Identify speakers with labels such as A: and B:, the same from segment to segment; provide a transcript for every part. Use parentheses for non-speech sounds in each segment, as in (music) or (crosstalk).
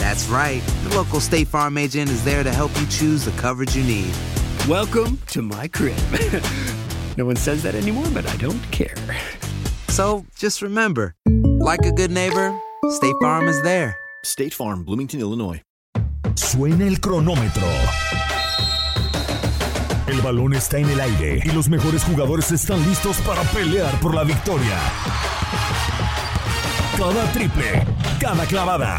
A: That's right. The local State Farm agent is there to help you choose the coverage you need.
B: Welcome to my crib. (laughs) no one says that anymore, but I don't care.
A: So just remember, like a good neighbor, State Farm is there.
C: State Farm, Bloomington, Illinois.
D: Suena el cronómetro. El balón está en el aire y los mejores jugadores están listos para pelear por la victoria. Cada triple, cada clavada,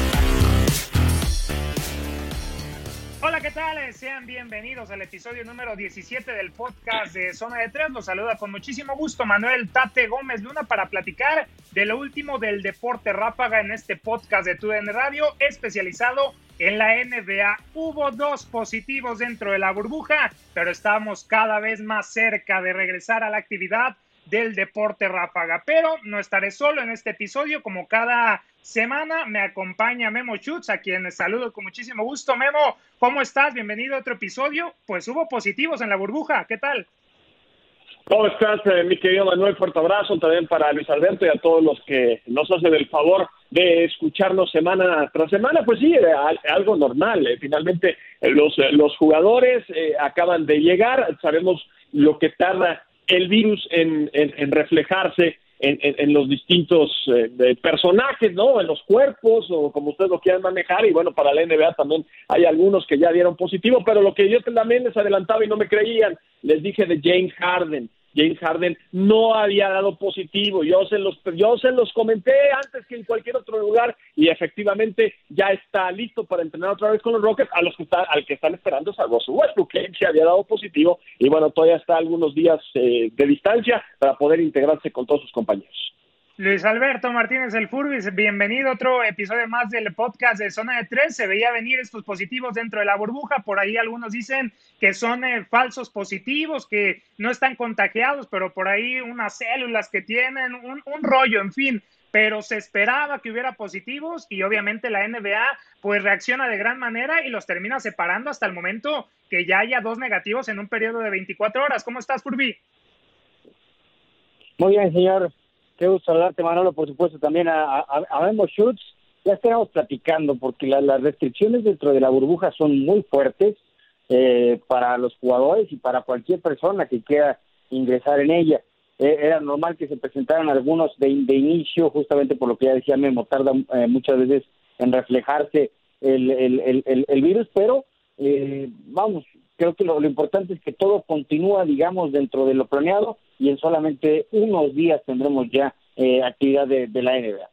E: Sean bienvenidos al episodio número 17 del podcast de Zona de Tres. Los saluda con muchísimo gusto Manuel Tate Gómez Luna para platicar de lo último del deporte ráfaga en este podcast de TUDN Radio especializado en la NBA. Hubo dos positivos dentro de la burbuja, pero estamos cada vez más cerca de regresar a la actividad del deporte ráfaga. Pero no estaré solo en este episodio, como cada semana me acompaña Memo Schutz, a quien saludo con muchísimo gusto. Memo, ¿cómo estás? Bienvenido a otro episodio. Pues hubo positivos en la burbuja, ¿qué tal?
F: ¿Cómo estás, eh, mi querido Manuel? Fuerte abrazo también para Luis Alberto y a todos los que nos hacen el favor de escucharnos semana tras semana. Pues sí, eh, al- algo normal. eh. Finalmente, los, eh, los jugadores acaban de llegar. Sabemos lo que tarda el virus en, en- en reflejarse en, en- los distintos eh, personajes, ¿no? En los cuerpos o como ustedes lo quieran manejar. Y bueno, para la NBA también hay algunos que ya dieron positivo, pero lo que yo también les adelantaba y no me creían, les dije de James Harden. James Harden no había dado positivo, yo se los yo se los comenté antes que en cualquier otro lugar y efectivamente ya está listo para entrenar otra vez con los Rockets, a los que está, al que están esperando es a Russell Westbrook, que se había dado positivo y bueno, todavía está algunos días eh, de distancia para poder integrarse con todos sus compañeros.
E: Luis Alberto Martínez El Furbis, bienvenido a otro episodio más del podcast de Zona de Tres. Se veía venir estos positivos dentro de la burbuja. Por ahí algunos dicen que son eh, falsos positivos, que no están contagiados, pero por ahí unas células que tienen, un, un rollo, en fin. Pero se esperaba que hubiera positivos y obviamente la NBA pues reacciona de gran manera y los termina separando hasta el momento que ya haya dos negativos en un periodo de 24 horas. ¿Cómo estás, Furby?
G: Muy bien, señor. Gusto hablarte, Manolo, por supuesto, también a, Memo Schutz. Ya estábamos platicando porque la- las restricciones dentro de la burbuja son muy fuertes eh, para los jugadores y para cualquier persona que quiera ingresar en ella. Eh, era normal que se presentaran algunos de, inicio, justamente por lo que ya decía Memo, tarda eh, muchas veces en reflejarse el, virus, pero eh, vamos, creo que lo importante es que todo continúa, digamos, dentro de lo planeado y en solamente unos días tendremos ya eh, actividad de, la NBA.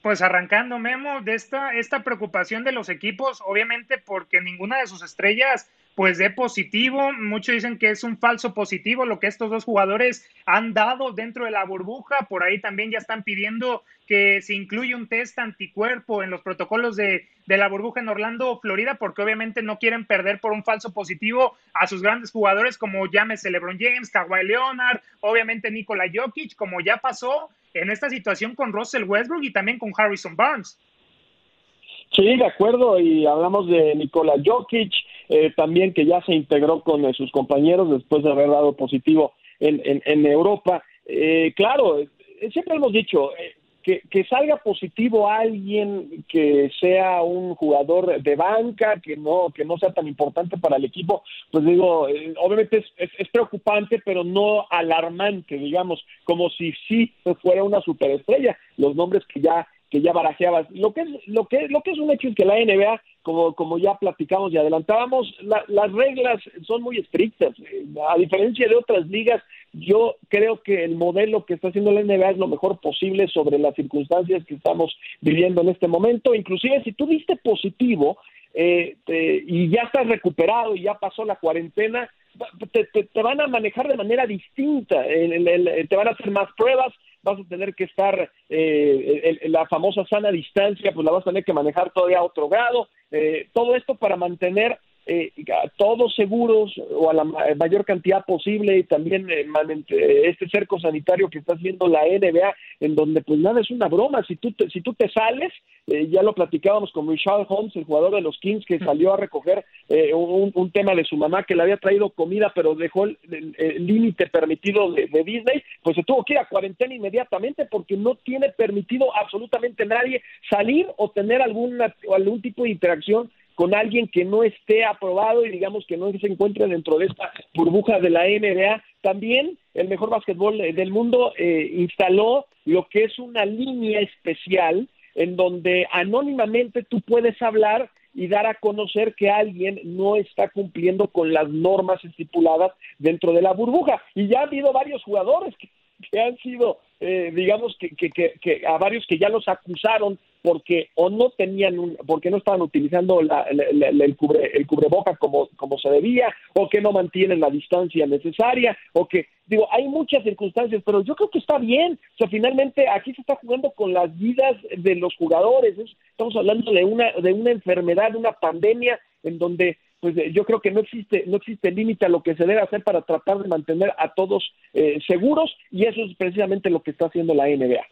E: Pues arrancando, Memo, de esta, esta preocupación de los equipos, obviamente porque ninguna de sus estrellas pues de positivo. Muchos dicen que es un falso positivo lo que estos dos jugadores han dado dentro de la burbuja. Por ahí también ya están pidiendo que se incluya un test anticuerpo en los protocolos de, de la burbuja en Orlando, Florida, porque obviamente no quieren perder por un falso positivo a sus grandes jugadores como llámese LeBron James, Kawhi Leonard, obviamente Nikola Jokic, como ya pasó en esta situación con Russell Westbrook y también con Harrison Barnes.
F: Sí, de acuerdo, y hablamos de Nikola Jokic, eh, también que ya se integró con eh, sus compañeros después de haber dado positivo en, en, Europa. Eh, claro, siempre hemos dicho, que, que, salga positivo alguien que sea un jugador de banca, que no, que no sea tan importante para el equipo, pues digo, obviamente es, es, preocupante, pero no alarmante, digamos, como si sí fuera una superestrella. Los nombres que ya que ya barajeabas. Lo que es, lo que, lo que es un hecho es que la NBA, como, como ya platicamos y adelantábamos, las reglas son muy estrictas. A diferencia de otras ligas, yo creo que el modelo que está haciendo la NBA es lo mejor posible sobre las circunstancias que estamos viviendo en este momento. Inclusive si tú diste positivo eh, y ya estás recuperado y ya pasó la cuarentena, te, te, van a manejar de manera distinta, te van a hacer más pruebas, vas a tener que estar, eh, la famosa sana distancia, pues la vas a tener que manejar todavía a otro grado, eh, todo esto para mantener eh, todos seguros o a la mayor cantidad posible y también eh, este cerco sanitario que está haciendo la NBA en donde pues nada es una broma. Si tú te, si tú te sales eh, ya lo platicábamos con Richard Holmes el jugador de los Kings que salió a recoger eh, un, tema de su mamá que le había traído comida pero dejó el límite permitido de, de, Disney pues se tuvo que ir a cuarentena inmediatamente porque no tiene permitido absolutamente nadie salir o tener alguna algún tipo de interacción con alguien que no esté aprobado y digamos que no se encuentre dentro de esta burbuja de la NBA. También el mejor básquetbol del mundo eh, instaló lo que es una línea especial en donde anónimamente tú puedes hablar y dar a conocer que alguien no está cumpliendo con las normas estipuladas dentro de la burbuja. Y ya ha habido varios jugadores que, han sido, eh, digamos, que, que, que, a varios que ya los acusaron porque o no tenían un, porque no estaban utilizando la, el cubre el cubreboca como, como se debía o que no mantienen la distancia necesaria o que digo hay muchas circunstancias pero yo creo que está bien. O sea finalmente aquí se está jugando con las vidas de los jugadores. Estamos hablando de una de una enfermedad de una pandemia en donde pues yo creo que no existe no existe límite a lo que se debe hacer para tratar de mantener a todos eh, seguros y eso es precisamente lo que está haciendo la NBA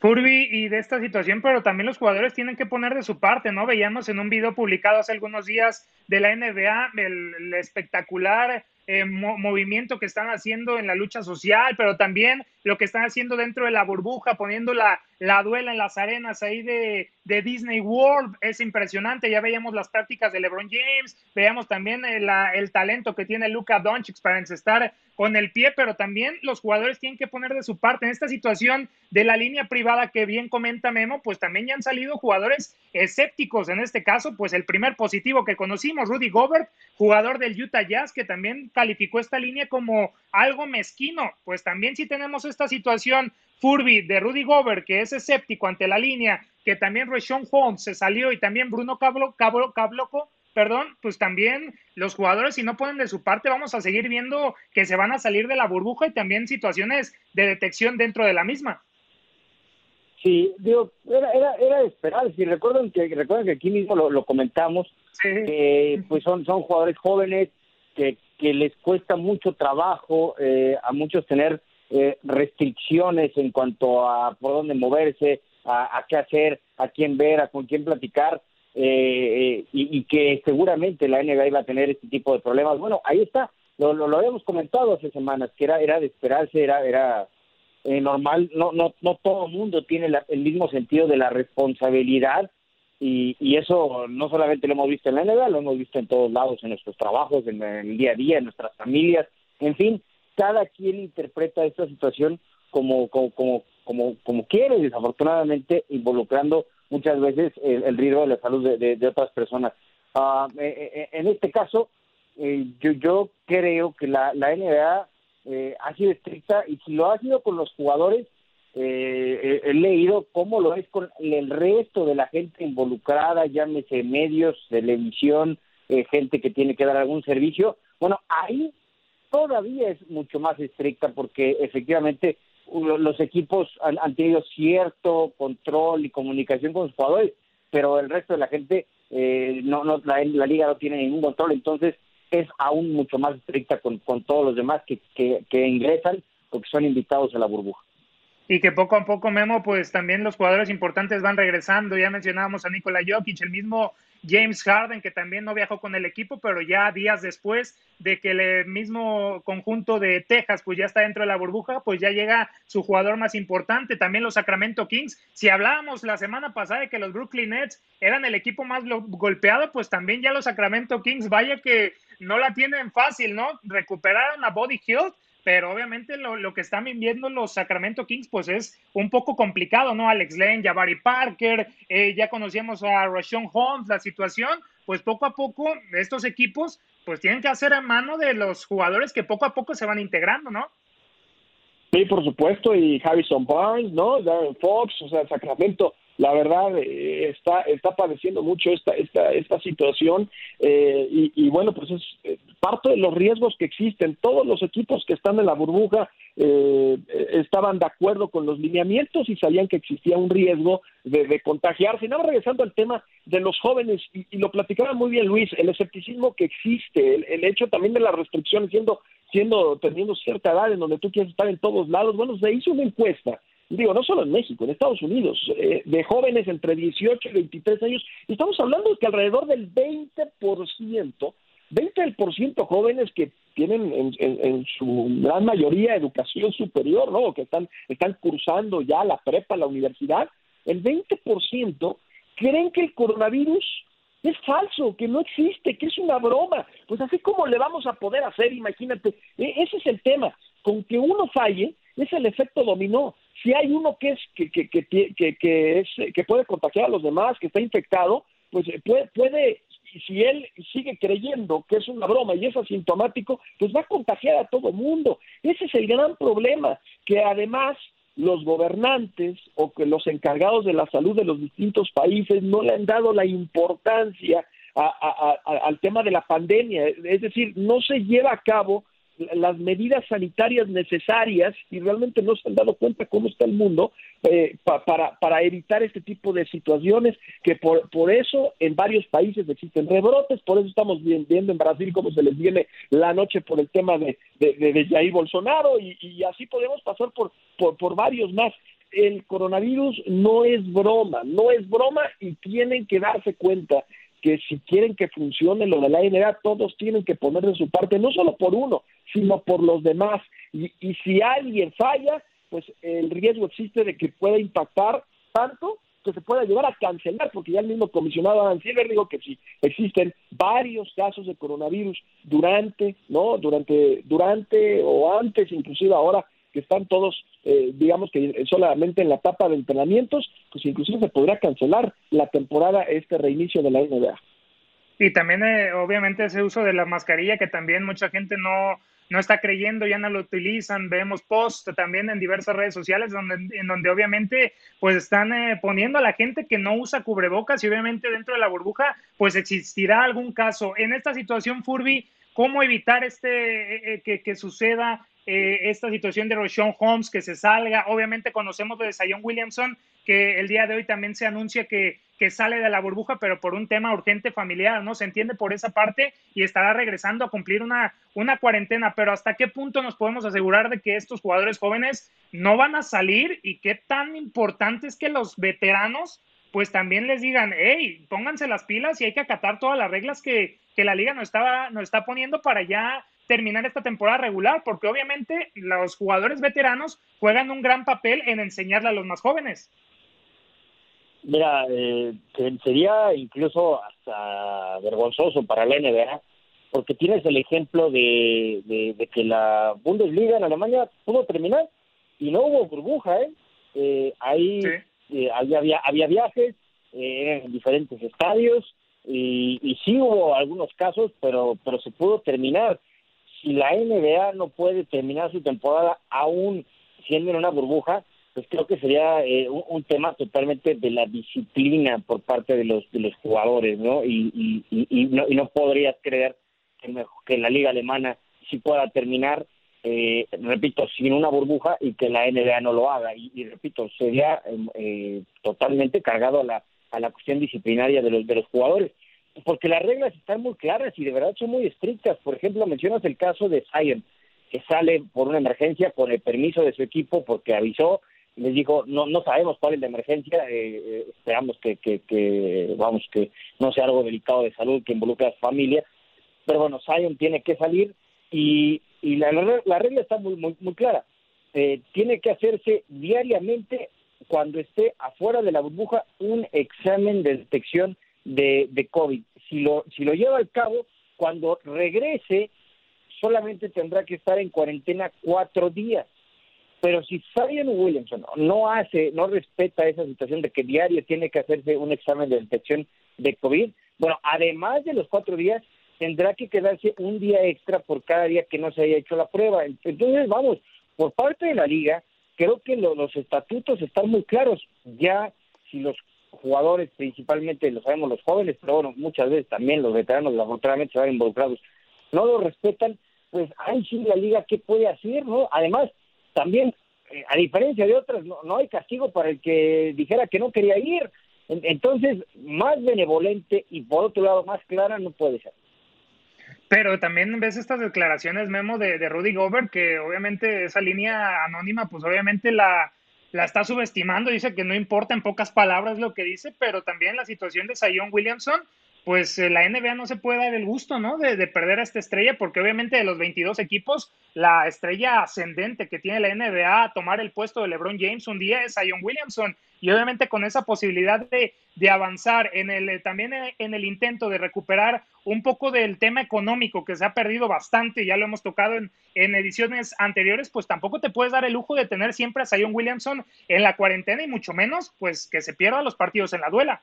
E: Furby y de esta situación, pero también los jugadores tienen que poner de su parte, ¿no? Veíamos en un video publicado hace algunos días de la NBA el, espectacular eh, movimiento que están haciendo en la lucha social, pero también lo que están haciendo dentro de la burbuja, poniendo la, la duela en las arenas ahí de, de, Disney World, es impresionante. Ya veíamos las prácticas de LeBron James, veíamos también el, el talento que tiene Luka Doncic para encestar con el pie, pero también los jugadores tienen que poner de su parte. En esta situación de la línea privada que bien comenta Memo, pues también ya han salido jugadores escépticos. En este caso, pues el primer positivo que conocimos, Rudy Gobert, jugador del Utah Jazz, que también calificó esta línea como algo mezquino. Pues también si tenemos esta situación, Furby, de Rudy Gobert, que es escéptico ante la línea, que también Rashon Holmes se salió y también Bruno Cablo, Cablo, Cabloco, perdón, pues también los jugadores si no ponen de su parte vamos a seguir viendo que se van a salir de la burbuja y también situaciones de detección dentro de la misma.
G: Sí, digo, era, era, era esperar. Si recuerdan que, recuerdan que aquí mismo lo, comentamos, que pues son, son jugadores jóvenes que, que les cuesta mucho trabajo eh, a muchos tener eh, restricciones en cuanto a por dónde moverse, a, a, qué hacer, a quién ver, a con quién platicar. Eh, y, y, que seguramente la NBA iba a tener este tipo de problemas. Bueno, ahí está, lo, lo, habíamos comentado hace semanas, que era, era de esperarse, era, era eh, normal, no, no, no todo el mundo tiene el mismo sentido de la responsabilidad y, y eso no solamente lo hemos visto en la NBA, lo hemos visto en todos lados, en nuestros trabajos, en el día a día, en nuestras familias, en fin, cada quien interpreta esta situación como, como, como, como, como quiere, desafortunadamente involucrando muchas veces el, riesgo de la salud de, de, otras personas. Uh, en este caso, yo, yo creo que la, la NBA eh, ha sido estricta y si lo ha sido con los jugadores, eh, he leído cómo lo es con el resto de la gente involucrada, llámese medios, televisión, gente que tiene que dar algún servicio. Bueno, ahí todavía es mucho más estricta porque efectivamente los equipos han, tenido cierto control y comunicación con los jugadores, pero el resto de la gente eh, no, no la, liga no tiene ningún control, entonces es aún mucho más estricta con, con todos los demás que, que, que ingresan o que son invitados a la burbuja
E: y que poco a poco, Memo, pues también los jugadores importantes van regresando. Ya mencionábamos a Nikola Jokic, el mismo James Harden, que también no viajó con el equipo, pero ya días después de que el mismo conjunto de Texas pues ya está dentro de la burbuja, pues ya llega su jugador más importante, también los Sacramento Kings. Si hablábamos la semana pasada de que los Brooklyn Nets eran el equipo más golpeado, pues también ya los Sacramento Kings, vaya que no la tienen fácil, ¿no? Recuperaron a Body Hill pero obviamente lo, que están viviendo los Sacramento Kings pues es un poco complicado, ¿no? Alex Lane, Jabari Parker, eh, ya conocíamos a Rashawn Holmes, la situación, pues poco a poco estos equipos pues tienen que hacer a mano de los jugadores que poco a poco se van integrando, ¿no?
F: Sí, por supuesto, y Harrison Barnes, ¿no? Darren Fox, o sea, Sacramento la verdad eh, está está padeciendo mucho esta esta esta situación eh, y, bueno pues es eh, parte de los riesgos que existen todos los equipos que están en la burbuja estaban de acuerdo con los lineamientos y sabían que existía un riesgo de, contagiarse. Y nada, regresando al tema de los jóvenes, y, lo platicaba muy bien Luis, el escepticismo que existe, el, el, hecho también de las restricciones, siendo, siendo, teniendo cierta edad en donde tú quieres estar en todos lados, bueno, se hizo una encuesta digo, no solo en México, en Estados Unidos, eh, de jóvenes entre 18 y 23 años, estamos hablando de que alrededor del 20%, 20% jóvenes que tienen en, en, su gran mayoría educación superior, ¿no? Que están, están cursando ya la prepa, la universidad, el 20% creen que el coronavirus es falso, que no existe, que es una broma. Pues así como le vamos a poder hacer, imagínate, e, ese es el tema. Con que uno falle, es el efecto dominó si hay uno que es que, que, que, es, que puede contagiar a los demás, que está infectado, pues eh, puede, puede, si él sigue creyendo que es una broma y es asintomático, pues va a contagiar a todo mundo. Ese es el gran problema, que además los gobernantes o que los encargados de la salud de los distintos países no le han dado la importancia al tema de la pandemia, es decir, no se lleva a cabo las medidas sanitarias necesarias y realmente no se han dado cuenta cómo está el mundo eh, para, para evitar este tipo de situaciones que por, por eso en varios países existen rebrotes, por eso estamos viendo en Brasil cómo se les viene la noche por el tema de, de, Jair Bolsonaro y, y, así podemos pasar por, por, por varios más. El coronavirus no es broma, no es broma y tienen que darse cuenta que si quieren que funcione lo de la NBA, todos tienen que poner de su parte, no solo por uno, sino por los demás. Y, y si alguien falla, pues el riesgo existe de que pueda impactar tanto que se pueda llegar a cancelar, porque ya el mismo comisionado Adam Silver dijo que si existen varios casos de coronavirus durante, ¿no? Durante, durante o antes, inclusive ahora que están todos, eh, digamos que solamente en la etapa de entrenamientos, pues inclusive se podría cancelar la temporada, este reinicio de la NBA.
E: Y también, eh, obviamente, ese uso de la mascarilla que también mucha gente no, no está creyendo, ya no lo utilizan. Vemos posts también en diversas redes sociales donde, en donde obviamente pues están eh, poniendo a la gente que no usa cubrebocas y obviamente dentro de la burbuja pues existirá algún caso. En esta situación, Furby, ¿cómo evitar este que, que suceda eh, esta situación de Roshon Holmes que se salga. Obviamente conocemos de Zion Williamson, que el día de hoy también se anuncia que, que, sale de la burbuja, pero por un tema urgente familiar, ¿no? Se entiende por esa parte y estará regresando a cumplir una, una cuarentena, pero ¿hasta qué punto nos podemos asegurar de que estos jugadores jóvenes no van a salir y qué tan importante es que los veteranos pues también les digan, hey, pónganse las pilas y hay que acatar todas las reglas que, que la liga nos, estaba, nos está poniendo para ya terminar esta temporada regular, porque obviamente los jugadores veteranos juegan un gran papel en enseñarle a los más jóvenes.
G: Mira, eh, sería incluso hasta vergonzoso para la NBA, porque tienes el ejemplo de, de, que la Bundesliga en Alemania pudo terminar y no hubo burbuja, ¿eh? eh ahí eh, había, había viajes eh, en diferentes estadios y, y sí hubo algunos casos, pero, pero se pudo terminar si la NBA no puede terminar su temporada aún siendo en una burbuja, pues creo que sería eh, un, tema totalmente de la disciplina por parte de los de los jugadores, ¿no? Y, no, y no podrías creer que, que la liga alemana sí pueda terminar, eh, repito, sin una burbuja y que la NBA no lo haga. Y, repito, sería em, eh, totalmente cargado a la, a la cuestión disciplinaria de los, de los jugadores. Porque las reglas están muy claras y de verdad son muy estrictas. Por ejemplo, mencionas el caso de Zion, que sale por una emergencia con el permiso de su equipo porque avisó les dijo no no sabemos cuál es la emergencia eh, eh, esperamos que, que, que vamos que no sea algo delicado de salud que involucre a su familia pero bueno Zion tiene que salir y, y la, la regla está muy muy, muy clara eh, tiene que hacerse diariamente cuando esté afuera de la burbuja un examen de detección de, de COVID si lo si lo lleva al cabo cuando regrese solamente tendrá que estar en cuarentena cuatro días pero si Zion Williamson no hace, no respeta esa situación de que diario tiene que hacerse un examen de detección de COVID, bueno, además de los cuatro días, tendrá que quedarse un día extra por cada día que no se haya hecho la prueba. Entonces, vamos, por parte de la liga, creo que los estatutos están muy claros. Ya si los jugadores, principalmente lo sabemos los jóvenes, pero bueno, muchas veces también los veteranos, lamentablemente se van involucrados, no lo respetan, pues ahí sí la liga qué puede hacer, ¿no? Además, también, eh, a diferencia de otras, no, no hay castigo para el que dijera que no quería ir. Entonces, más benevolente y por otro lado más clara no puede ser.
E: Pero también ves estas declaraciones, Memo, de, de Rudy Gobert, que obviamente esa línea anónima, pues obviamente la, la está subestimando, dice que no importa en pocas palabras lo que dice, pero también la situación de Zion Williamson, pues eh, la NBA no se puede dar el gusto, ¿no? De, de, perder a esta estrella, porque obviamente de los 22 equipos, la estrella ascendente que tiene la NBA a tomar el puesto de LeBron James un día es Zion Williamson. Y obviamente con esa posibilidad de, de avanzar en el, eh, también en el intento de recuperar un poco del tema económico que se ha perdido bastante, ya lo hemos tocado en, en ediciones anteriores, pues tampoco te puedes dar el lujo de tener siempre a Zion Williamson en la cuarentena y mucho menos, pues que se pierda los partidos en la duela.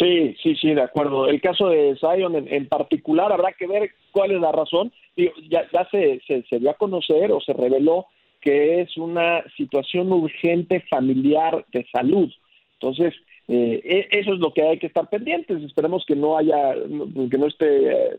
F: Sí, sí, sí, de acuerdo. El caso de Zion en, particular habrá que ver cuál es la razón. ya, ya se, se, dio a conocer o se reveló que es una situación urgente familiar de salud. Entonces, eh, e, eso es lo que hay que estar pendientes. Esperemos que no haya, que no esté eh,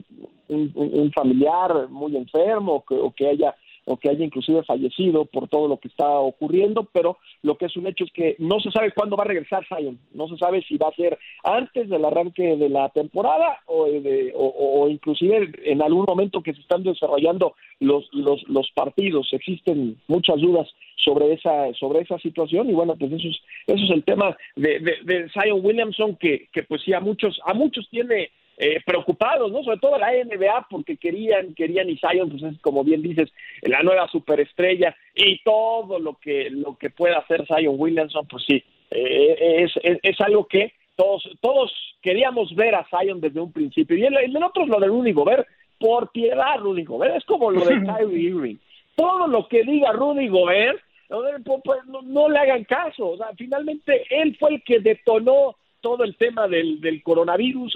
F: un, familiar muy enfermo o que haya o que haya inclusive fallecido por todo lo que está ocurriendo, pero lo que es un hecho es que no se sabe cuándo va a regresar Zion, no se sabe si va a ser antes del arranque de la temporada o, de, o, inclusive en algún momento que se están desarrollando los, los, los partidos, existen muchas dudas sobre esa sobre esa situación y bueno pues eso es eso es el tema de, de, de Zion Williamson que, que pues sí a muchos a muchos tiene eh, preocupados, ¿no? Sobre todo la NBA, porque querían, querían y Zion, pues es como bien dices, la nueva superestrella y todo lo que, lo que pueda hacer Zion Williamson, pues sí, eh, es, es, algo que todos, todos queríamos ver a Zion desde un principio. Y el, el otro es lo de Rudy Gobert, por piedad Rudy Gobert, es como lo de (laughs) Kyrie Irving. Todo lo que diga Rudy Gobert, pues, no, no, le hagan caso. O sea, finalmente él fue el que detonó todo el tema del, del coronavirus.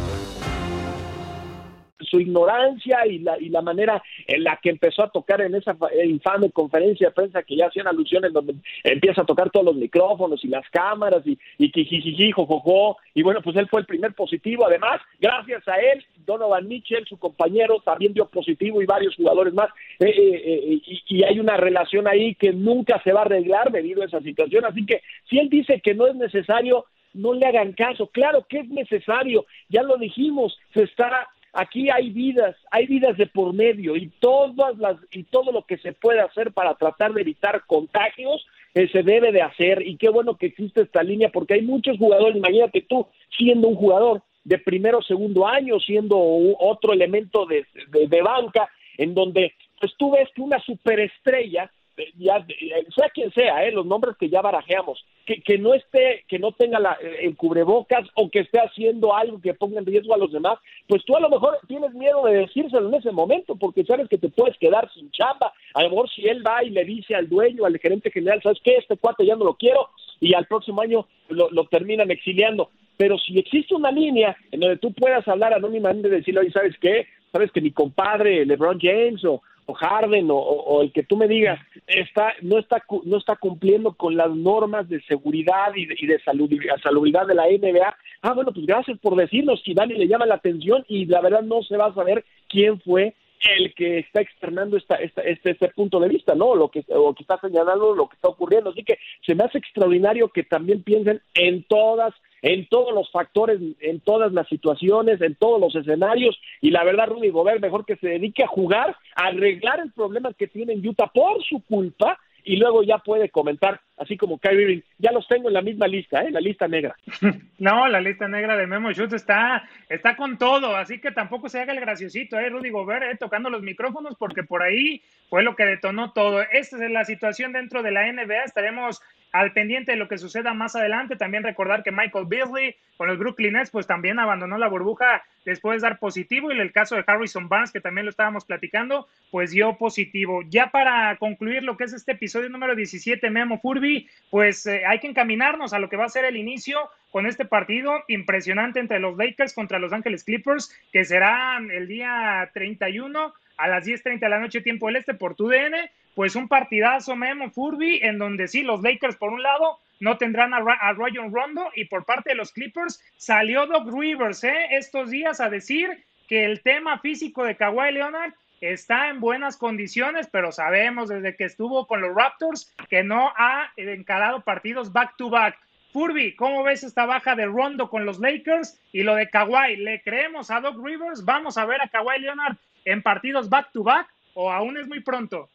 F: su ignorancia y la, y la manera en la que empezó a tocar en esa infame conferencia de prensa que ya hacían alusiones donde empieza a tocar todos los micrófonos y las cámaras y, y jijiji, jojojo, y bueno, pues él fue el primer positivo, además, gracias a él, Donovan Mitchell, su compañero, también dio positivo y varios jugadores más, eh, eh, eh, y, y hay una relación ahí que nunca se va a arreglar debido a esa situación, así que si él dice que no es necesario, no le hagan caso. Claro que es necesario, ya lo dijimos, se está aquí hay vidas, hay vidas de por medio y todas las y todo lo que se puede hacer para tratar de evitar contagios eh, se debe de hacer. Y qué bueno que existe esta línea porque hay muchos jugadores, imagínate tú siendo un jugador de primero o segundo año, siendo otro elemento de, de, banca, en donde pues tú ves que una superestrella ya, eh, sea quien sea, eh, los nombres que ya barajeamos, que, que no esté, que no tenga la, el cubrebocas o que esté haciendo algo que ponga en riesgo a los demás, pues tú a lo mejor tienes miedo de decírselo en ese momento porque sabes que te puedes quedar sin chamba. A lo mejor si él va y le dice al dueño, al gerente general, ¿sabes qué? Este cuate ya no lo quiero y al próximo año lo, lo terminan exiliando. Pero si existe una línea en donde tú puedas hablar anónimamente y decirle, oye, ¿sabes qué? Sabes que mi compadre LeBron James o Harden o, el que tú me digas está no está no está cumpliendo con las normas de seguridad y de, y de salud, salubridad de la NBA. Ah, bueno, pues gracias por decirnos si Dani le llama la atención y la verdad no se va a saber quién fue el que está externando esta, esta, este, este punto de vista, ¿no? Lo que, o que está señalando lo que está ocurriendo. Así que se me hace extraordinario que también piensen en todas en todos los factores, en todas las situaciones, en todos los escenarios. Y la verdad, Rudy Gobert, mejor que se dedique a jugar, a arreglar el problema que tiene en Utah por su culpa y luego ya puede comentar, así como Kyrie Irving. Ya los tengo en la misma lista, ¿eh? la lista negra. (laughs)
E: No, la lista negra de Memo Schutz está, está con todo, así que tampoco se haga el graciosito, ¿eh? Rudy Gobert, ¿eh? tocando los micrófonos, porque por ahí fue lo que detonó todo. Esta es la situación dentro de la NBA. Estaremos al pendiente de lo que suceda más adelante. También recordar que Michael Beasley con los Brooklyn Nets pues también abandonó la burbuja después de dar positivo y el caso de Harrison Barnes que también lo estábamos platicando pues dio positivo. Ya para concluir lo que es este episodio número 17 Memo Furby pues eh, hay que encaminarnos a lo que va a ser el inicio con este partido impresionante entre los Lakers contra Los Ángeles Clippers que será el día 31 a las 10.30 de la noche tiempo del este por tu DN pues un partidazo Memo Furby en donde sí, los Lakers por un lado no tendrán a, a Rayon Rondo y por parte de los Clippers salió Doc Rivers ¿eh? estos días a decir que el tema físico de Kawhi Leonard está en buenas condiciones, pero sabemos desde que estuvo con los Raptors que no ha encarado partidos back to back. Furby, ¿cómo ves esta baja de Rondo con los Lakers y lo de Kawhi? ¿Le creemos a Doc Rivers? ¿Vamos a ver a Kawhi Leonard en partidos back to back o aún es muy pronto?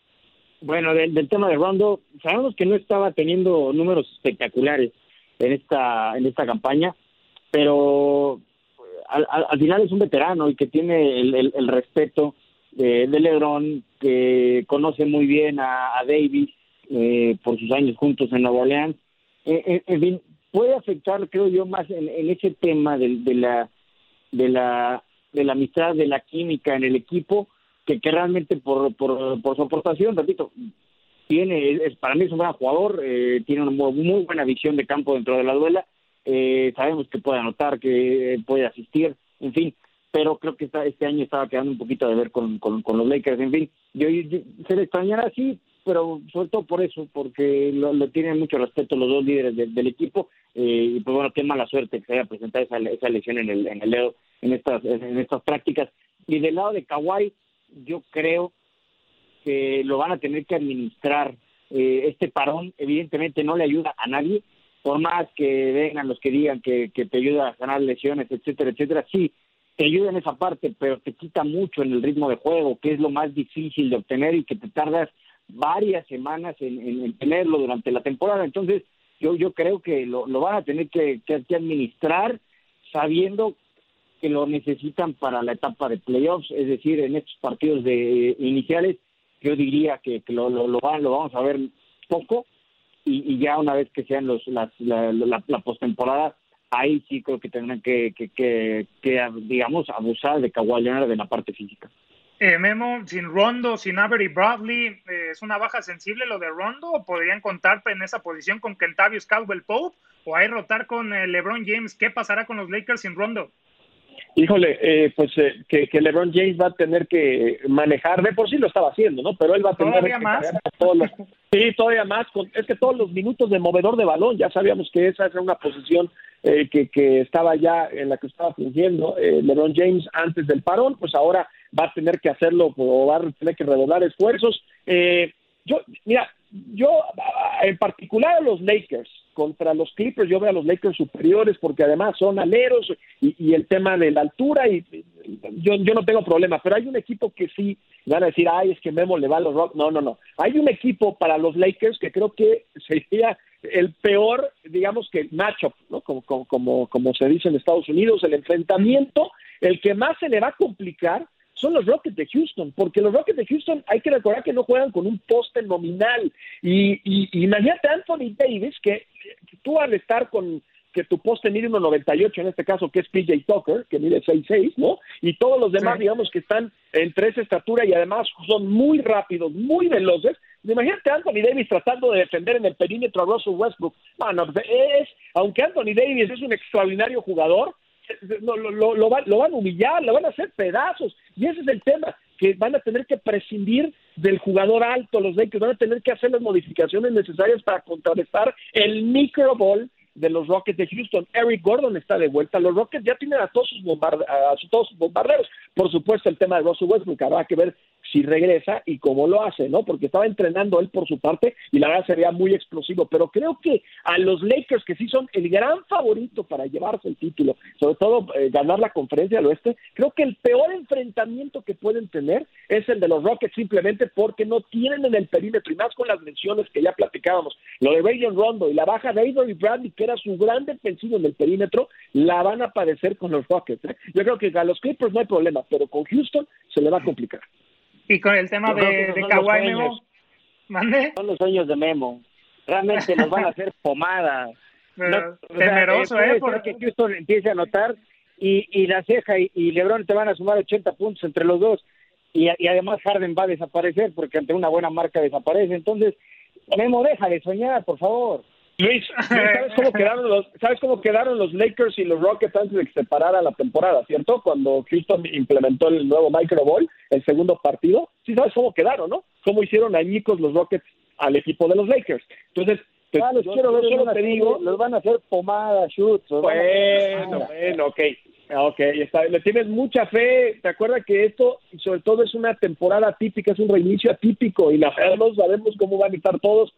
G: Bueno, del, del, tema de Rondo, sabemos que no estaba teniendo números espectaculares en esta en esta campaña, pero al, al final es un veterano y que tiene el, el, el respeto de, de, LeBron, que conoce muy bien a, a Davis eh, por sus años juntos en Nueva Orleans. Eh, eh, en fin, puede afectar, creo yo, más en, ese tema de la de la de la amistad, de la química en el equipo, que, que realmente por, por, por su aportación, repito, tiene, es, para mí es un gran jugador, eh, tiene una muy, buena visión de campo dentro de la duela, eh, sabemos que puede anotar, que puede asistir, en fin, pero creo que este año estaba quedando un poquito de ver con, con, los Lakers, en fin, yo, se le extrañará sí, pero sobre todo por eso, porque lo, lo tienen mucho respeto los dos líderes de, del equipo, eh, y pues bueno, qué mala suerte que se haya presentado esa, esa lesión en el, en el dedo en estas, en estas prácticas. Y del lado de Kawhi, yo creo que lo van a tener que administrar. Eh, este parón evidentemente no le ayuda a nadie, por más que vengan los que digan que, que te ayuda a ganar lesiones, etcétera, etcétera, sí, te ayuda en esa parte, pero te quita mucho en el ritmo de juego, que es lo más difícil de obtener y que te tardas varias semanas en, en, en tenerlo durante la temporada. Entonces, yo, yo creo que lo, lo van a tener que, que, que administrar sabiendo que lo necesitan para la etapa de playoffs, es decir, en estos partidos de iniciales, yo diría que, lo, lo, lo, vamos a ver poco y, ya una vez que sean los las, la, la, postemporada, ahí sí creo que tendrán que, que, que, digamos, abusar de Kawhi de la parte física.
E: Eh, Memo, sin Rondo, sin Avery Bradley, eh, ¿es una baja sensible lo de Rondo? ¿O podrían contar en esa posición con Kentavious Caldwell Pope? ¿O hay rotar con eh, LeBron James? ¿Qué pasará con los Lakers sin Rondo?
F: Híjole, eh, pues eh, que, que, LeBron James va a tener que manejar, de por sí lo estaba haciendo, ¿no? Pero él va a tener
E: ¿Todavía
F: que
E: más?
F: Todos los, sí, todavía más. Con, es que todos los minutos de movedor de balón, ya sabíamos que esa era una posición eh, que, que estaba ya en la que estaba fingiendo eh, LeBron James antes del parón, pues ahora va a tener que hacerlo o va a tener que redoblar esfuerzos. Eh, yo, mira, yo en particular a los Lakers contra los Clippers, yo veo a los Lakers superiores porque además son aleros y, y el tema de la altura y yo, yo no tengo problema, pero hay un equipo que sí van a decir, ay, es que Memo le va a los Rock. No, no, no. Hay un equipo para los Lakers que creo que sería el peor, digamos que matchup, ¿no? Como, como, como, como se dice en Estados Unidos, el enfrentamiento, el que más se le va a complicar son los Rockets de Houston, porque los Rockets de Houston hay que recordar que no juegan con un poste nominal. Y, y, imagínate Anthony Davis, que tú al estar con que tu poste mide 1.98, en este caso que es PJ Tucker, que mide 6'6, ¿no? Y todos los demás, digamos, que están entre esa estatura y además son muy rápidos, muy veloces. Imagínate a Anthony Davis tratando de defender en el perímetro a Russell Westbrook. Bueno, es, aunque Anthony Davis es un extraordinario jugador, lo, lo, lo, van, lo van a humillar, lo van a hacer pedazos. Y ese es el tema, que van a tener que prescindir del jugador alto, los Lakers van a tener que hacer las modificaciones necesarias para contrarrestar el microball de los Rockets de Houston. Eric Gordon está de vuelta. Los Rockets ya tienen a todos sus, a todos sus bombarderos. Por supuesto, el tema de Russell Westbrook habrá que ver si regresa y cómo lo hace, ¿no? Porque estaba entrenando él por su parte y la verdad sería muy explosivo. Pero creo que a los Lakers, que sí son el gran favorito para llevarse el título, sobre todo eh, ganar la conferencia del oeste, creo que el peor enfrentamiento que pueden tener es el de los Rockets simplemente porque no tienen en el perímetro y más con las menciones que ya platicábamos, lo de Rayon Rondo y la baja de Avery Bradley, que era su gran defensivo en el perímetro, la van a padecer con los Rockets. ¿eh? Yo creo que a los Clippers no hay problema, pero con Houston se le va a complicar.
E: Y con el tema de, de Kawhi Memo, ¿mande?
G: Son los sueños de Memo. Realmente nos van a hacer (laughs) pomada.
E: temeroso, ¿eh?
G: Porque Houston empiece a anotar y, y la ceja y, y, LeBron te van a sumar 80 puntos entre los dos. Y, y, además Harden va a desaparecer porque ante una buena marca desaparece. Entonces, Memo, deja de soñar, por favor.
F: Luis, ¿sabes cómo (laughs) quedaron los, ¿sabes cómo quedaron los Lakers y los Rockets antes de que se parara la temporada, cierto? Cuando Houston implementó el nuevo Micro Ball, el segundo partido, sí sabes cómo quedaron, ¿no? Cómo hicieron añicos los Rockets al equipo de los Lakers. Entonces,
G: pues, ah, los quiero ver, solo te digo, los van a hacer pomada, shoots.
F: Bueno, bueno, ok. Ok, está, le tienes mucha fe. ¿Te acuerdas que esto, sobre todo, es una temporada típica, es un reinicio atípico y la no sabemos cómo van a estar todos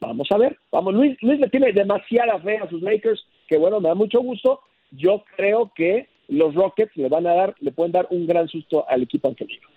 F: Vamos a ver, vamos, Luis, Luis le tiene demasiada fe a sus Lakers, que bueno, me da mucho gusto. Yo creo que los Rockets le van a dar, le pueden dar un gran susto al equipo angelino.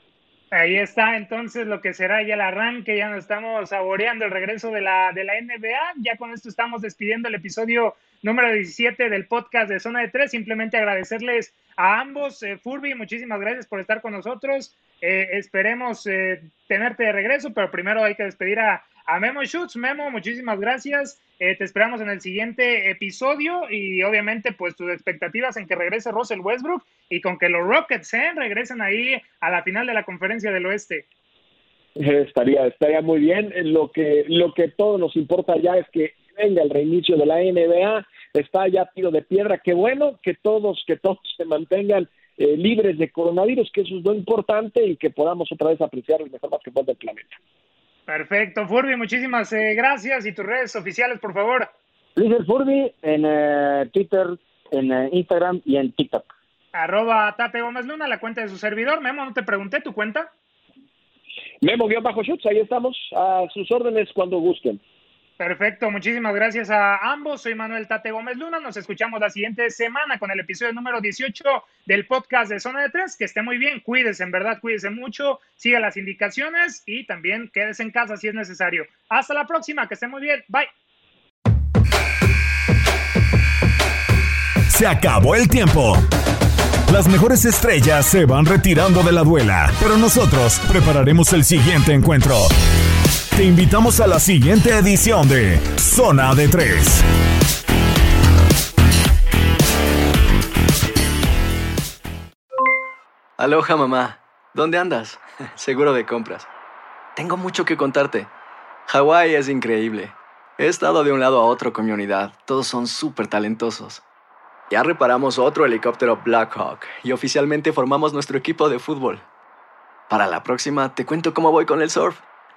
E: Ahí está entonces lo que será ya el arranque, ya nos estamos saboreando el regreso de la, de la NBA, ya con esto estamos despidiendo el episodio número 17 del podcast de Zona de Tres, simplemente agradecerles a ambos, eh, Furby, muchísimas gracias por estar con nosotros, eh, esperemos eh, tenerte de regreso, pero primero hay que despedir a, a Memo Schutz. Memo, muchísimas gracias. Eh, te esperamos en el siguiente episodio y obviamente pues tus expectativas en que regrese Russell Westbrook y con que los Rockets ¿eh? regresen ahí a la final de la conferencia del oeste.
F: Estaría, estaría muy bien. Lo que, lo que todo nos importa ya es que venga el reinicio de la NBA. Está ya tiro de piedra. Qué bueno que todos, que todos se mantengan eh, libres de coronavirus, que eso es lo importante y que podamos otra vez apreciar el mejor basquetbol del planeta.
E: Perfecto, Furby, muchísimas eh, gracias. ¿Y tus redes oficiales, por favor?
G: Luis Furby en eh, Twitter, en eh, Instagram y en TikTok.
E: Arroba Tate Gómez Luna, la cuenta de su servidor. Memo, no te pregunté tu cuenta.
F: Memo-Shoots, ahí estamos a sus órdenes cuando gusten.
E: Perfecto, muchísimas gracias a ambos. Soy Manuel Tate Gómez Luna. Nos escuchamos la siguiente semana con el episodio número 18 del podcast de Zona de Tres. Que esté muy bien, cuídese, en verdad, cuídese mucho, siga las indicaciones y también quédese en casa si es necesario. Hasta la próxima, que esté muy bien. Bye.
D: Se acabó el tiempo. Las mejores estrellas se van retirando de la duela, pero nosotros prepararemos el siguiente encuentro. Te invitamos a la siguiente edición de Zona de Tres.
H: Aloha mamá, ¿dónde andas? (laughs) Seguro de compras. Tengo mucho que contarte. Hawái es increíble. He estado de un lado a otro con mi unidad. Todos son súper talentosos. Ya reparamos otro helicóptero Blackhawk y oficialmente formamos nuestro equipo de fútbol. Para la próxima te cuento cómo voy con el surf